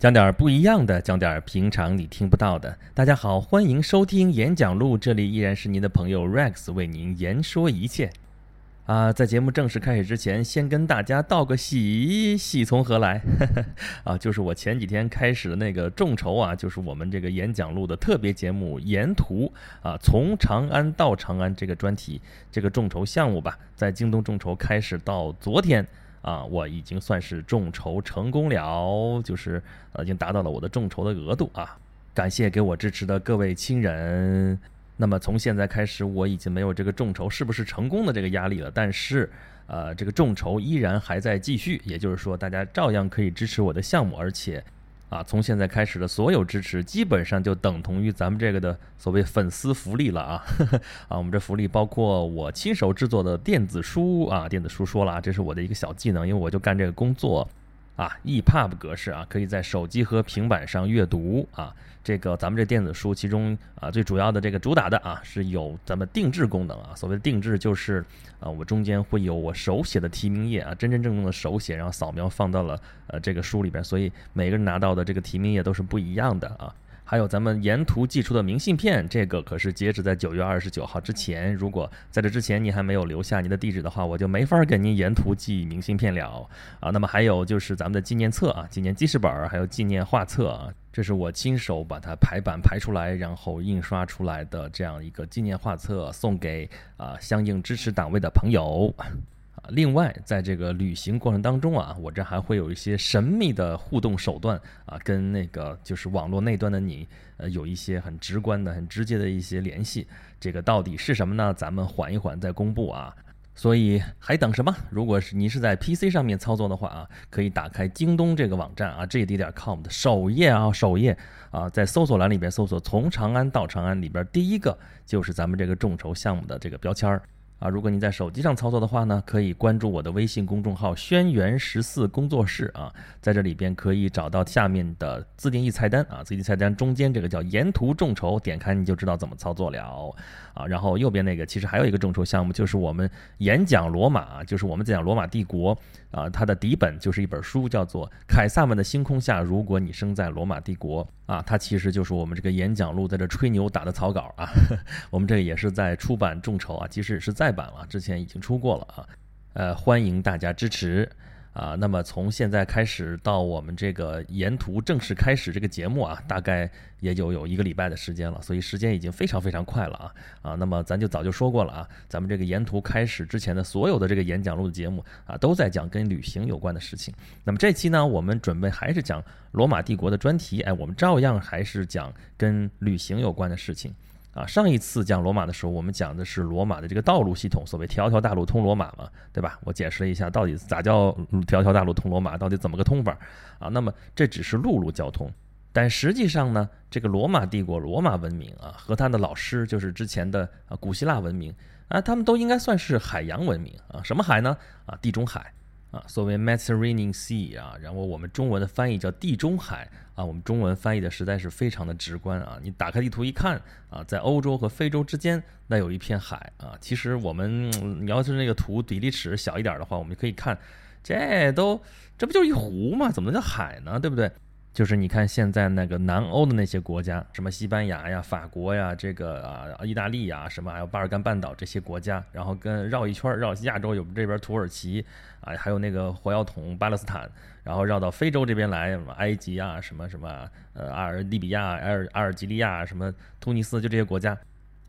讲点不一样的，讲点平常你听不到的。大家好，欢迎收听演讲录，这里依然是您的朋友 Rex 为您言说一切。啊，在节目正式开始之前，先跟大家道个喜，喜从何来？啊，就是我前几天开始的那个众筹啊，就是我们这个演讲录的特别节目《沿途》啊，从长安到长安这个专题这个众筹项目吧，在京东众筹开始到昨天。啊，我已经算是众筹成功了，就是，已经达到了我的众筹的额度啊！感谢给我支持的各位亲人。那么从现在开始，我已经没有这个众筹是不是成功的这个压力了。但是，呃，这个众筹依然还在继续，也就是说，大家照样可以支持我的项目，而且。啊，从现在开始的所有支持，基本上就等同于咱们这个的所谓粉丝福利了啊！啊，我们这福利包括我亲手制作的电子书啊，电子书说了啊，这是我的一个小技能，因为我就干这个工作。啊，EPUB 格式啊，可以在手机和平板上阅读啊。这个咱们这电子书，其中啊最主要的这个主打的啊，是有咱们定制功能啊。所谓的定制，就是啊，我中间会有我手写的提名页啊，真真正正的手写，然后扫描放到了呃这个书里边，所以每个人拿到的这个提名页都是不一样的啊。还有咱们沿途寄出的明信片，这个可是截止在九月二十九号之前。如果在这之前你还没有留下您的地址的话，我就没法给您沿途寄明信片了啊。那么还有就是咱们的纪念册啊、纪念记事本，还有纪念画册啊，这是我亲手把它排版排出来，然后印刷出来的这样一个纪念画册，送给啊相应支持档位的朋友。另外，在这个旅行过程当中啊，我这还会有一些神秘的互动手段啊，跟那个就是网络那端的你，呃，有一些很直观的、很直接的一些联系。这个到底是什么呢？咱们缓一缓再公布啊。所以还等什么？如果是您是在 PC 上面操作的话啊，可以打开京东这个网站啊，jd 点 com 的首页啊，首页啊，在搜索栏里边搜索“从长安到长安”里边第一个就是咱们这个众筹项目的这个标签儿。啊，如果你在手机上操作的话呢，可以关注我的微信公众号“轩辕十四工作室”啊，在这里边可以找到下面的自定义菜单啊，自定义菜单中间这个叫“沿途众筹”，点开你就知道怎么操作了啊。然后右边那个其实还有一个众筹项目，就是我们演讲罗马，就是我们讲罗马帝国啊，它的底本就是一本书，叫做《凯撒们的星空下，如果你生在罗马帝国》啊，它其实就是我们这个演讲录在这吹牛打的草稿啊。我们这个也是在出版众筹啊，即使是再。版了，之前已经出过了啊，呃，欢迎大家支持啊。那么从现在开始到我们这个沿途正式开始这个节目啊，大概也就有一个礼拜的时间了，所以时间已经非常非常快了啊啊。那么咱就早就说过了啊，咱们这个沿途开始之前的所有的这个演讲录的节目啊，都在讲跟旅行有关的事情。那么这期呢，我们准备还是讲罗马帝国的专题，哎，我们照样还是讲跟旅行有关的事情。啊，上一次讲罗马的时候，我们讲的是罗马的这个道路系统，所谓“条条大路通罗马”嘛，对吧？我解释了一下，到底咋叫“条条大路通罗马”，到底怎么个通法？啊，那么这只是陆路交通，但实际上呢，这个罗马帝国、罗马文明啊，和他的老师就是之前的啊古希腊文明啊，他们都应该算是海洋文明啊。什么海呢？啊，地中海。啊，所谓 Mediterranean Sea 啊，然后我们中文的翻译叫地中海啊，我们中文翻译的实在是非常的直观啊。你打开地图一看啊，在欧洲和非洲之间那有一片海啊。其实我们你要是那个图比例尺小一点的话，我们可以看，这都这不就一湖吗？怎么能叫海呢？对不对？就是你看现在那个南欧的那些国家，什么西班牙呀、法国呀、这个啊意大利呀，什么还有巴尔干半岛这些国家，然后跟绕一圈绕亚洲有这边土耳其啊，还有那个火药桶巴勒斯坦，然后绕到非洲这边来，埃及啊，什么什么呃阿尔利比亚、阿尔阿尔及利亚，什么突尼斯，就这些国家。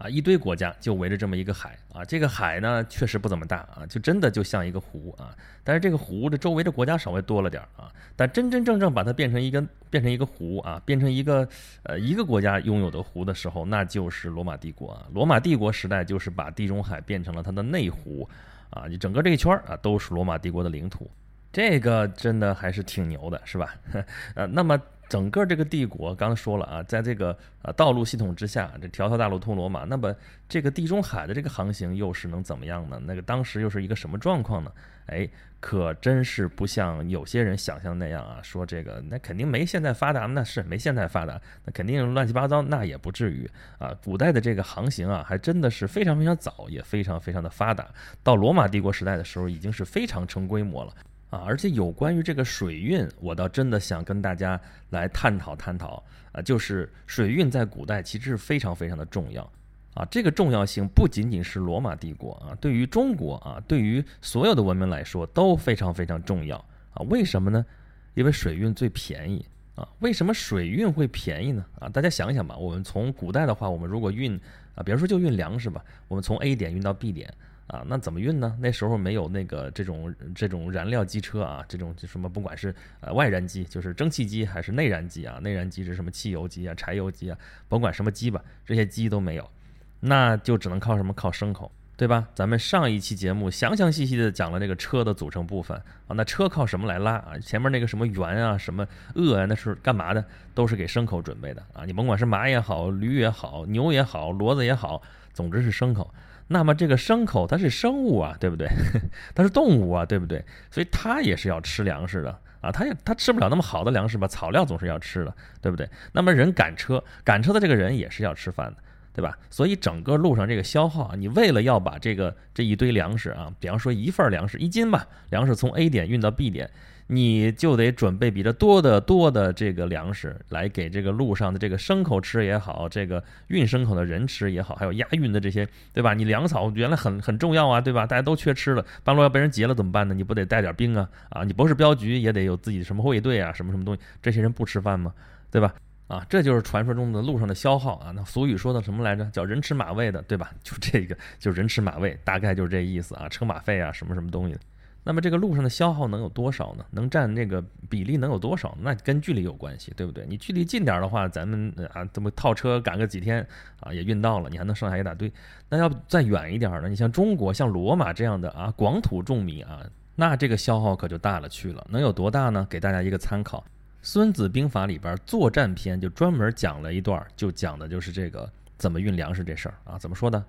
啊，一堆国家就围着这么一个海啊，这个海呢确实不怎么大啊，就真的就像一个湖啊。但是这个湖的周围的国家稍微多了点啊。但真真正正把它变成一个变成一个湖啊，变成一个呃一个国家拥有的湖的时候，那就是罗马帝国啊。罗马帝国时代就是把地中海变成了它的内湖啊，你整个这一圈啊都是罗马帝国的领土，这个真的还是挺牛的，是吧？呃，那么。整个这个帝国，刚才说了啊，在这个呃道路系统之下，这条条大路通罗马，那么这个地中海的这个航行又是能怎么样呢？那个当时又是一个什么状况呢？哎，可真是不像有些人想象那样啊，说这个那肯定没现在发达，那是没现在发达，那肯定乱七八糟，那也不至于啊。古代的这个航行啊，还真的是非常非常早，也非常非常的发达。到罗马帝国时代的时候，已经是非常成规模了。啊，而且有关于这个水运，我倒真的想跟大家来探讨探讨啊，就是水运在古代其实是非常非常的重要啊，这个重要性不仅仅是罗马帝国啊，对于中国啊，对于所有的文明来说都非常非常重要啊。为什么呢？因为水运最便宜啊。为什么水运会便宜呢？啊，大家想想吧，我们从古代的话，我们如果运啊，比如说就运粮食吧，我们从 A 点运到 B 点。啊，那怎么运呢？那时候没有那个这种这种燃料机车啊，这种就什么不管是呃外燃机，就是蒸汽机，还是内燃机啊？内燃机是什么汽油机啊、柴油机啊？甭管什么机吧，这些机都没有，那就只能靠什么？靠牲口，对吧？咱们上一期节目详详细细的讲了这个车的组成部分啊，那车靠什么来拉啊？前面那个什么圆啊、什么轭啊，那是干嘛的？都是给牲口准备的啊！你甭管是马也好、驴也好、牛也好、骡子也好，总之是牲口。那么这个牲口它是生物啊，对不对？它是动物啊，对不对？所以它也是要吃粮食的啊，它也它吃不了那么好的粮食吧？草料总是要吃的，对不对？那么人赶车，赶车的这个人也是要吃饭的，对吧？所以整个路上这个消耗啊，你为了要把这个这一堆粮食啊，比方说一份粮食一斤吧，粮食从 A 点运到 B 点。你就得准备比这多的多的这个粮食来给这个路上的这个牲口吃也好，这个运牲口的人吃也好，还有押运的这些，对吧？你粮草原来很很重要啊，对吧？大家都缺吃了，半路要被人劫了怎么办呢？你不得带点兵啊？啊，你不是镖局也得有自己的什么卫队啊，什么什么东西？这些人不吃饭吗？对吧？啊，这就是传说中的路上的消耗啊。那俗语说的什么来着？叫人吃马喂的，对吧？就这个，就人吃马喂，大概就是这意思啊。车马费啊，什么什么东西。那么这个路上的消耗能有多少呢？能占那个比例能有多少？那跟距离有关系，对不对？你距离近点的话，咱们啊这么套车赶个几天啊也运到了，你还能剩下一大堆。那要再远一点呢？你像中国像罗马这样的啊广土重米啊，那这个消耗可就大了去了。能有多大呢？给大家一个参考，《孙子兵法》里边作战篇就专门讲了一段，就讲的就是这个怎么运粮食这事儿啊。怎么说的？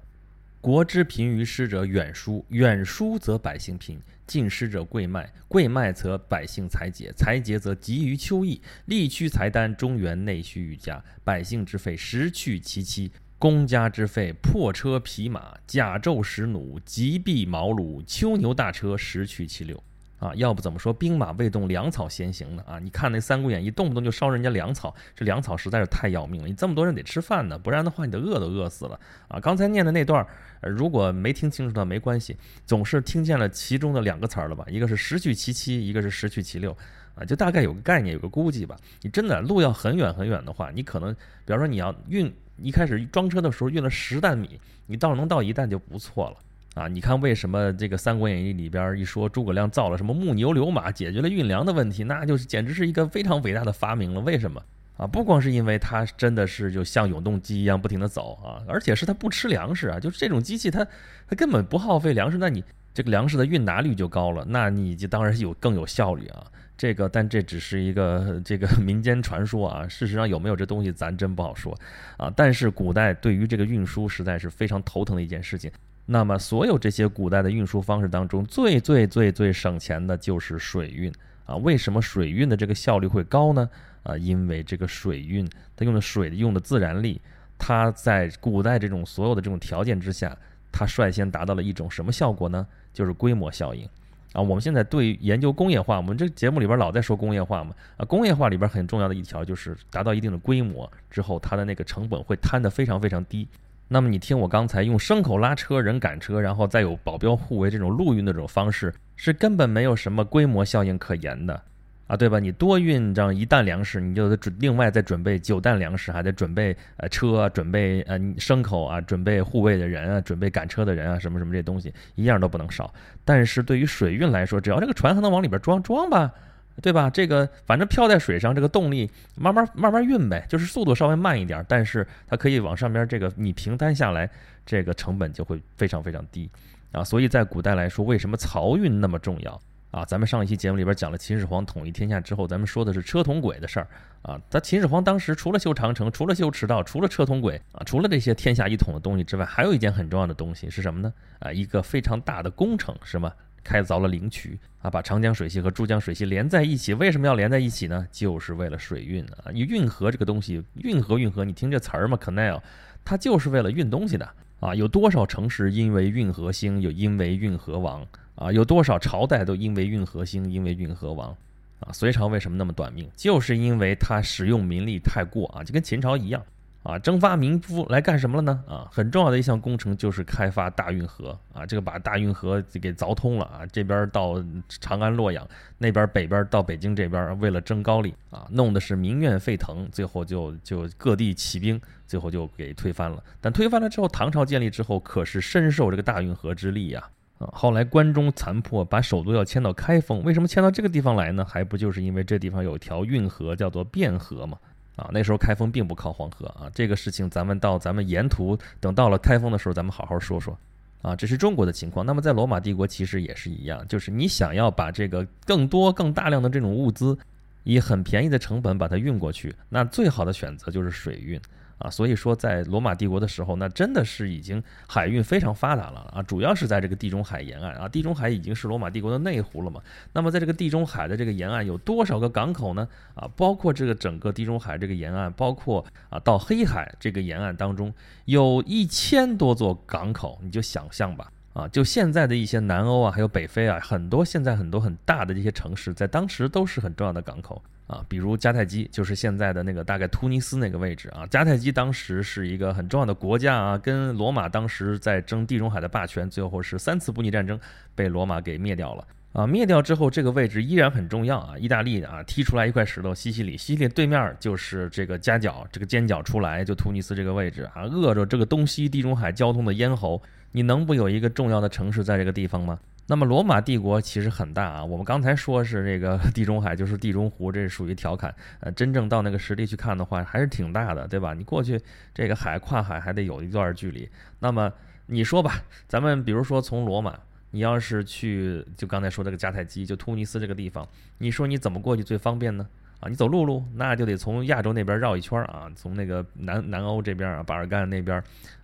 国之贫于师者远疏，远疏则百姓贫；近师者贵卖，贵卖则百姓财竭，财竭则急于秋意，力屈财丹，中原内需愈加，百姓之费食去其七，公家之费破车匹马，甲胄石弩，急避毛虏，秋牛大车十去其六。啊，要不怎么说兵马未动，粮草先行呢？啊，你看那《三国演义》，动不动就烧人家粮草，这粮草实在是太要命了。你这么多人得吃饭呢，不然的话，你得饿都饿死了啊！刚才念的那段，如果没听清楚的没关系，总是听见了其中的两个词儿了吧？一个是十去其七，一个是十去其六，啊，就大概有个概念，有个估计吧。你真的路要很远很远的话，你可能，比方说你要运一开始装车的时候运了十担米，你到能到一担就不错了。啊，你看为什么这个《三国演义》里边一说诸葛亮造了什么木牛流马，解决了运粮的问题，那就是简直是一个非常伟大的发明了。为什么啊？不光是因为它真的是就像永动机一样不停的走啊，而且是它不吃粮食啊，就是这种机器它它根本不耗费粮食，那你这个粮食的运达率就高了，那你就当然是有更有效率啊。这个但这只是一个这个 民间传说啊，事实上有没有这东西咱真不好说啊。但是古代对于这个运输实在是非常头疼的一件事情。那么，所有这些古代的运输方式当中，最最最最省钱的就是水运啊！为什么水运的这个效率会高呢？啊，因为这个水运它用的水用的自然力，它在古代这种所有的这种条件之下，它率先达到了一种什么效果呢？就是规模效应啊！我们现在对研究工业化，我们这节目里边老在说工业化嘛啊，工业化里边很重要的一条就是达到一定的规模之后，它的那个成本会摊得非常非常低。那么你听我刚才用牲口拉车，人赶车，然后再有保镖护卫这种陆运的这种方式，是根本没有什么规模效应可言的，啊，对吧？你多运这样一担粮食，你就得准另外再准备九担粮食，还得准备呃车啊，准备呃牲口啊，准备护卫的人啊，准备赶车的人啊，什么什么这东西一样都不能少。但是对于水运来说，只要这个船还能往里边装装吧。对吧？这个反正漂在水上，这个动力慢慢慢慢运呗，就是速度稍微慢一点，但是它可以往上边这个你平摊下来，这个成本就会非常非常低啊。所以在古代来说，为什么漕运那么重要啊？咱们上一期节目里边讲了秦始皇统一天下之后，咱们说的是车同轨的事儿啊。他秦始皇当时除了修长城，除了修驰道，除了车同轨啊，除了这些天下一统的东西之外，还有一件很重要的东西是什么呢？啊，一个非常大的工程，是吗？开凿了灵渠啊，把长江水系和珠江水系连在一起。为什么要连在一起呢？就是为了水运啊！你运河这个东西，运河运河，你听这词儿吗？Canal，它就是为了运东西的啊！有多少城市因为运河兴，又因为运河亡啊，有多少朝代都因为运河兴，因为运河亡。啊，隋朝为什么那么短命？就是因为它使用民力太过啊，就跟秦朝一样。啊，征发民夫来干什么了呢？啊，很重要的一项工程就是开发大运河啊，这个把大运河给凿通了啊，这边到长安、洛阳，那边北边到北京这边，为了争高丽啊，弄的是民怨沸腾，最后就就各地起兵，最后就给推翻了。但推翻了之后，唐朝建立之后，可是深受这个大运河之力呀。啊，后来关中残破，把首都要迁到开封，为什么迁到这个地方来呢？还不就是因为这地方有条运河，叫做汴河吗？啊，那时候开封并不靠黄河啊，这个事情咱们到咱们沿途等到了开封的时候，咱们好好说说。啊，这是中国的情况。那么在罗马帝国其实也是一样，就是你想要把这个更多、更大量的这种物资，以很便宜的成本把它运过去，那最好的选择就是水运。啊，所以说在罗马帝国的时候，那真的是已经海运非常发达了啊，主要是在这个地中海沿岸啊，地中海已经是罗马帝国的内湖了嘛。那么在这个地中海的这个沿岸有多少个港口呢？啊，包括这个整个地中海这个沿岸，包括啊到黑海这个沿岸当中，有一千多座港口，你就想象吧。啊，就现在的一些南欧啊，还有北非啊，很多现在很多很大的这些城市，在当时都是很重要的港口。啊，比如迦太基，就是现在的那个大概突尼斯那个位置啊。迦太基当时是一个很重要的国家啊，跟罗马当时在争地中海的霸权，最后是三次布匿战争被罗马给灭掉了啊。灭掉之后，这个位置依然很重要啊。意大利啊踢出来一块石头，西西里，西西里对面就是这个夹角，这个尖角出来就突尼斯这个位置啊，扼着这个东西地中海交通的咽喉，你能不有一个重要的城市在这个地方吗？那么罗马帝国其实很大啊，我们刚才说是这个地中海就是地中湖，这是属于调侃。呃，真正到那个实地去看的话，还是挺大的，对吧？你过去这个海跨海还得有一段距离。那么你说吧，咱们比如说从罗马，你要是去就刚才说这个迦太基，就突尼斯这个地方，你说你怎么过去最方便呢？啊，你走陆路，那就得从亚洲那边绕一圈啊，从那个南南欧这边啊，巴尔干那边，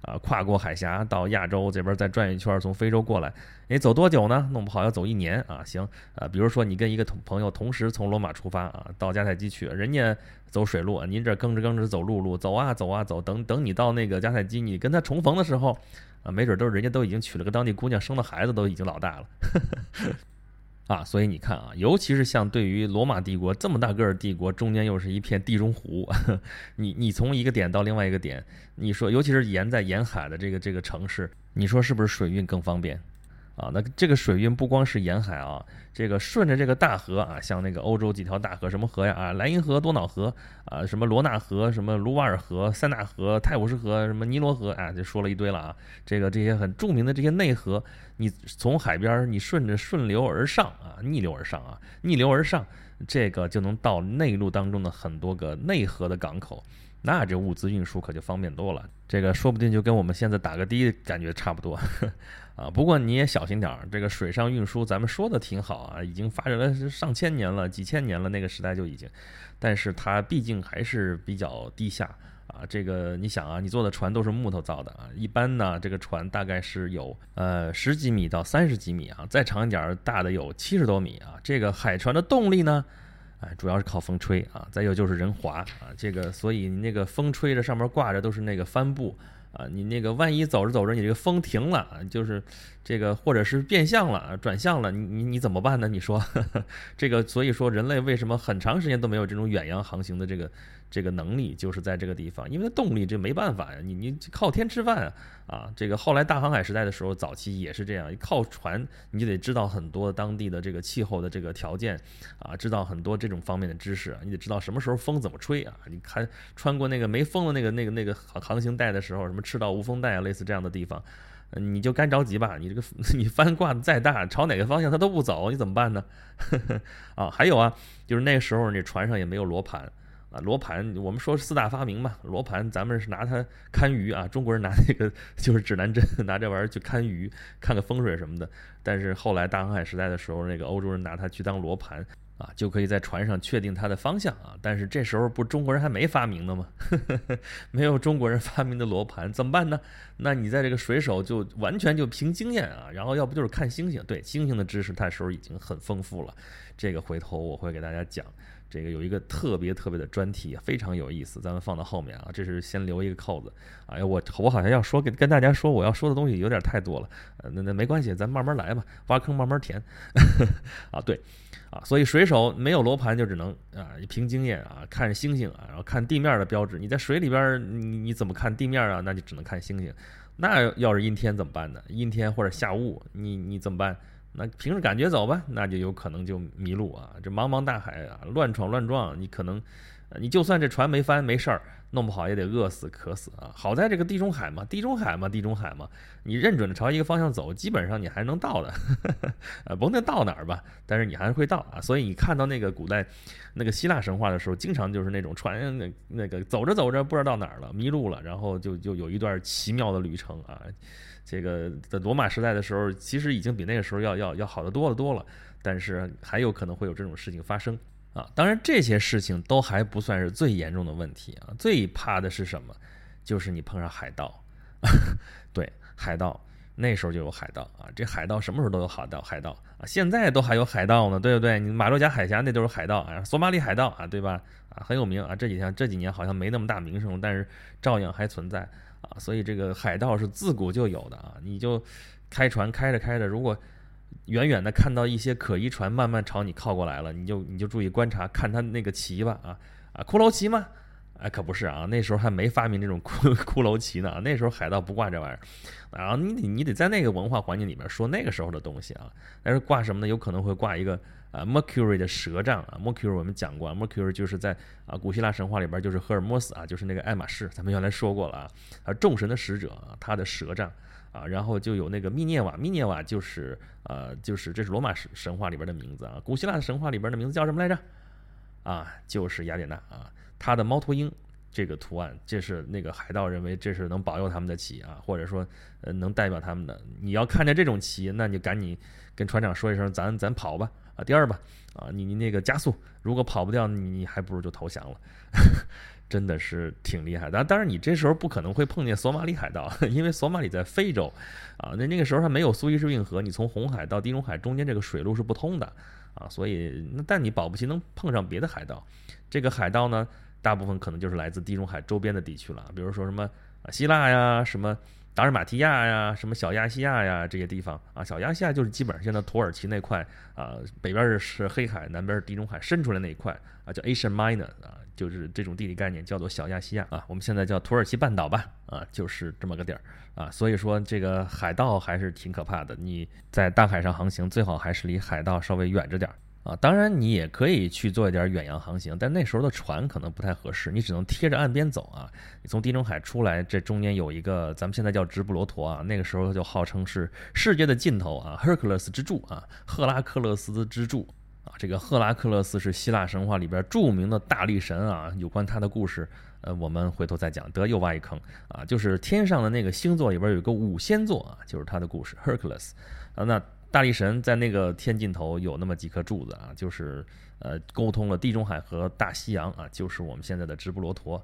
啊，跨过海峡到亚洲这边再转一圈，从非洲过来，你走多久呢？弄不好要走一年啊。行，啊，比如说你跟一个同朋友同时从罗马出发啊，到迦太基去，人家走水路啊，您这吭哧吭哧走陆路，走啊走啊走，等等你到那个迦太基，你跟他重逢的时候，啊，没准都是人家都已经娶了个当地姑娘，生的孩子都已经老大了。啊，所以你看啊，尤其是像对于罗马帝国这么大个儿帝国，中间又是一片地中湖，你你从一个点到另外一个点，你说，尤其是沿在沿海的这个这个城市，你说是不是水运更方便？啊，那这个水运不光是沿海啊，这个顺着这个大河啊，像那个欧洲几条大河，什么河呀？啊，莱茵河、多瑙河啊，什么罗纳河、什么卢瓦尔河、塞纳河、泰晤士河、什么尼罗河啊，就说了一堆了啊。这个这些很著名的这些内河，你从海边你顺着顺流而上啊，逆流而上啊，逆流而上，这个就能到内陆当中的很多个内河的港口。那这物资运输可就方便多了，这个说不定就跟我们现在打个的感觉差不多，啊，不过你也小心点儿，这个水上运输咱们说的挺好啊，已经发展了上千年了，几千年了，那个时代就已经，但是它毕竟还是比较低下啊，这个你想啊，你坐的船都是木头造的啊，一般呢这个船大概是有呃十几米到三十几米啊，再长一点儿大的有七十多米啊，这个海船的动力呢？哎，主要是靠风吹啊，再有就是人滑啊，这个所以你那个风吹着上面挂着都是那个帆布啊，你那个万一走着走着你这个风停了，就是这个或者是变向了、转向了，你你你怎么办呢？你说 这个，所以说人类为什么很长时间都没有这种远洋航行的这个？这个能力就是在这个地方，因为动力这没办法呀，你你靠天吃饭啊啊！这个后来大航海时代的时候，早期也是这样，靠船你就得知道很多当地的这个气候的这个条件啊，知道很多这种方面的知识，啊你得知道什么时候风怎么吹啊！你看穿过那个没风的那个那个那个航行带的时候，什么赤道无风带啊，类似这样的地方，你就干着急吧，你这个 你帆挂的再大，朝哪个方向它都不走，你怎么办呢？啊，还有啊，就是那时候你船上也没有罗盘。罗盘，我们说四大发明嘛，罗盘咱们是拿它看鱼啊，中国人拿那个就是指南针，拿这玩意儿去看鱼，看个风水什么的。但是后来大航海时代的时候，那个欧洲人拿它去当罗盘啊，就可以在船上确定它的方向啊。但是这时候不中国人还没发明呢吗？没有中国人发明的罗盘怎么办呢？那你在这个水手就完全就凭经验啊，然后要不就是看星星。对星星的知识，那时候已经很丰富了。这个回头我会给大家讲。这个有一个特别特别的专题，非常有意思，咱们放到后面啊。这是先留一个扣子。哎呀，我我好像要说跟跟大家说，我要说的东西有点太多了。那那没关系，咱慢慢来吧，挖坑慢慢填。啊，对，啊，所以水手没有罗盘就只能啊凭经验啊看星星啊，然后看地面的标志。你在水里边，你你怎么看地面啊？那就只能看星星。那要是阴天怎么办呢？阴天或者下雾，你你怎么办？那凭着感觉走吧，那就有可能就迷路啊！这茫茫大海啊，乱闯乱撞，你可能，你就算这船没翻没事儿，弄不好也得饿死渴死啊！好在这个地中海嘛，地中海嘛，地中海嘛，你认准了朝一个方向走，基本上你还能到的，呃，甭管到哪儿吧，但是你还是会到啊！所以你看到那个古代那个希腊神话的时候，经常就是那种船那那个走着走着不知道到哪儿了，迷路了，然后就就有一段奇妙的旅程啊！这个在罗马时代的时候，其实已经比那个时候要要要好得多得多了，但是还有可能会有这种事情发生啊！当然，这些事情都还不算是最严重的问题啊，最怕的是什么？就是你碰上海盗，对，海盗，那时候就有海盗啊！这海盗什么时候都有海盗，海盗啊，现在都还有海盗呢，对不对？你马六甲海峡那都是海盗啊，索马里海盗啊，对吧？啊，很有名啊，这几天这几年好像没那么大名声，但是照样还存在。啊，所以这个海盗是自古就有的啊！你就开船开着开着，如果远远的看到一些可疑船慢慢朝你靠过来了，你就你就注意观察，看他那个旗吧啊啊，骷髅旗吗？哎，可不是啊，那时候还没发明这种骷 骷髅旗呢，那时候海盗不挂这玩意儿。然后你得你得在那个文化环境里面说那个时候的东西啊，但是挂什么呢？有可能会挂一个。啊，Mercury 的蛇杖啊，Mercury 我们讲过，Mercury 就是在啊古希腊神话里边就是赫尔墨斯啊，就是那个爱马仕，咱们原来说过了啊，啊众神的使者啊，他的蛇杖啊，然后就有那个密涅瓦，密涅瓦就是呃就是这是罗马神神话里边的名字啊，古希腊的神话里边的名字叫什么来着？啊，就是雅典娜啊，他的猫头鹰这个图案，这是那个海盗认为这是能保佑他们的旗啊，或者说呃能代表他们的，你要看见这种旗，那你赶紧跟船长说一声，咱咱跑吧。啊，第二吧，啊，你你那个加速，如果跑不掉，你你还不如就投降了，真的是挺厉害。但当然，你这时候不可能会碰见索马里海盗，因为索马里在非洲，啊，那那个时候还没有苏伊士运河，你从红海到地中海中间这个水路是不通的，啊，所以那但你保不齐能碰上别的海盗。这个海盗呢，大部分可能就是来自地中海周边的地区了，比如说什么希腊呀，什么。达尔马提亚呀，什么小亚细亚呀，这些地方啊，小亚细亚就是基本上现在土耳其那块啊，北边是黑海，南边是地中海伸出来那一块啊，叫 Asian Minor 啊，就是这种地理概念叫做小亚细亚啊，我们现在叫土耳其半岛吧啊，就是这么个地儿啊，所以说这个海盗还是挺可怕的，你在大海上航行，最好还是离海盗稍微远着点儿。啊，当然你也可以去做一点远洋航行，但那时候的船可能不太合适，你只能贴着岸边走啊。你从地中海出来，这中间有一个咱们现在叫直布罗陀啊，那个时候就号称是世界的尽头啊，Hercules 之柱啊，赫拉克勒斯之柱啊。这个赫拉克勒斯是希腊神话里边著名的大力神啊，有关他的故事，呃，我们回头再讲。得又挖一坑啊，就是天上的那个星座里边有一个五仙座啊，就是他的故事，Hercules 啊，那。大力神在那个天尽头有那么几颗柱子啊，就是呃沟通了地中海和大西洋啊，就是我们现在的直布罗陀。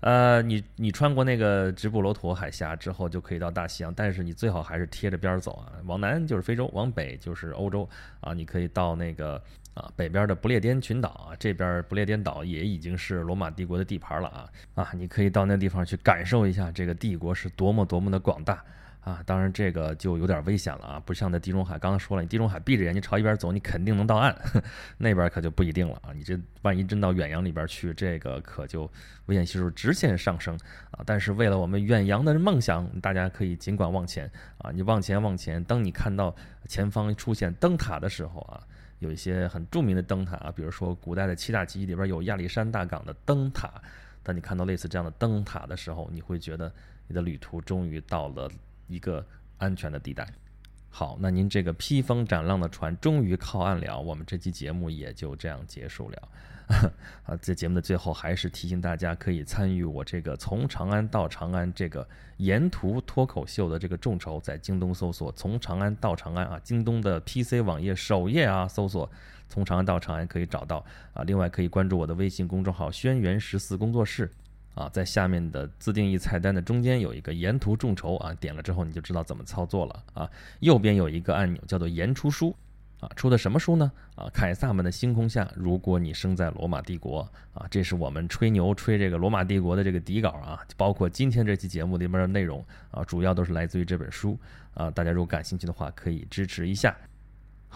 呃，你你穿过那个直布罗陀海峡之后，就可以到大西洋，但是你最好还是贴着边儿走啊。往南就是非洲，往北就是欧洲啊。你可以到那个啊北边的不列颠群岛啊，这边不列颠岛也已经是罗马帝国的地盘了啊啊，你可以到那地方去感受一下这个帝国是多么多么的广大。啊，当然这个就有点危险了啊，不像在地中海，刚刚说了，你地中海闭着眼睛朝一边走，你肯定能到岸，那边可就不一定了啊。你这万一真到远洋里边去，这个可就危险系数直线上升啊。但是为了我们远洋的梦想，大家可以尽管往前啊，你往前往前，当你看到前方出现灯塔的时候啊，有一些很著名的灯塔啊，比如说古代的七大奇迹里边有亚历山大港的灯塔，当你看到类似这样的灯塔的时候，你会觉得你的旅途终于到了。一个安全的地带。好，那您这个披风斩浪的船终于靠岸了，我们这期节目也就这样结束了。啊，在节目的最后，还是提醒大家可以参与我这个从长安到长安这个沿途脱口秀的这个众筹，在京东搜索“从长安到长安”啊，京东的 PC 网页首页啊，搜索“从长安到长安”可以找到啊。另外可以关注我的微信公众号“轩辕十四工作室”。啊，在下面的自定义菜单的中间有一个沿途众筹啊，点了之后你就知道怎么操作了啊。右边有一个按钮叫做言出书，啊，出的什么书呢？啊，凯撒们的星空下，如果你生在罗马帝国啊，这是我们吹牛吹这个罗马帝国的这个底稿啊，包括今天这期节目里面的内容啊，主要都是来自于这本书啊。大家如果感兴趣的话，可以支持一下。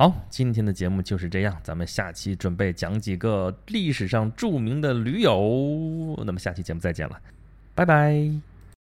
好，今天的节目就是这样，咱们下期准备讲几个历史上著名的驴友，那么下期节目再见了，拜拜。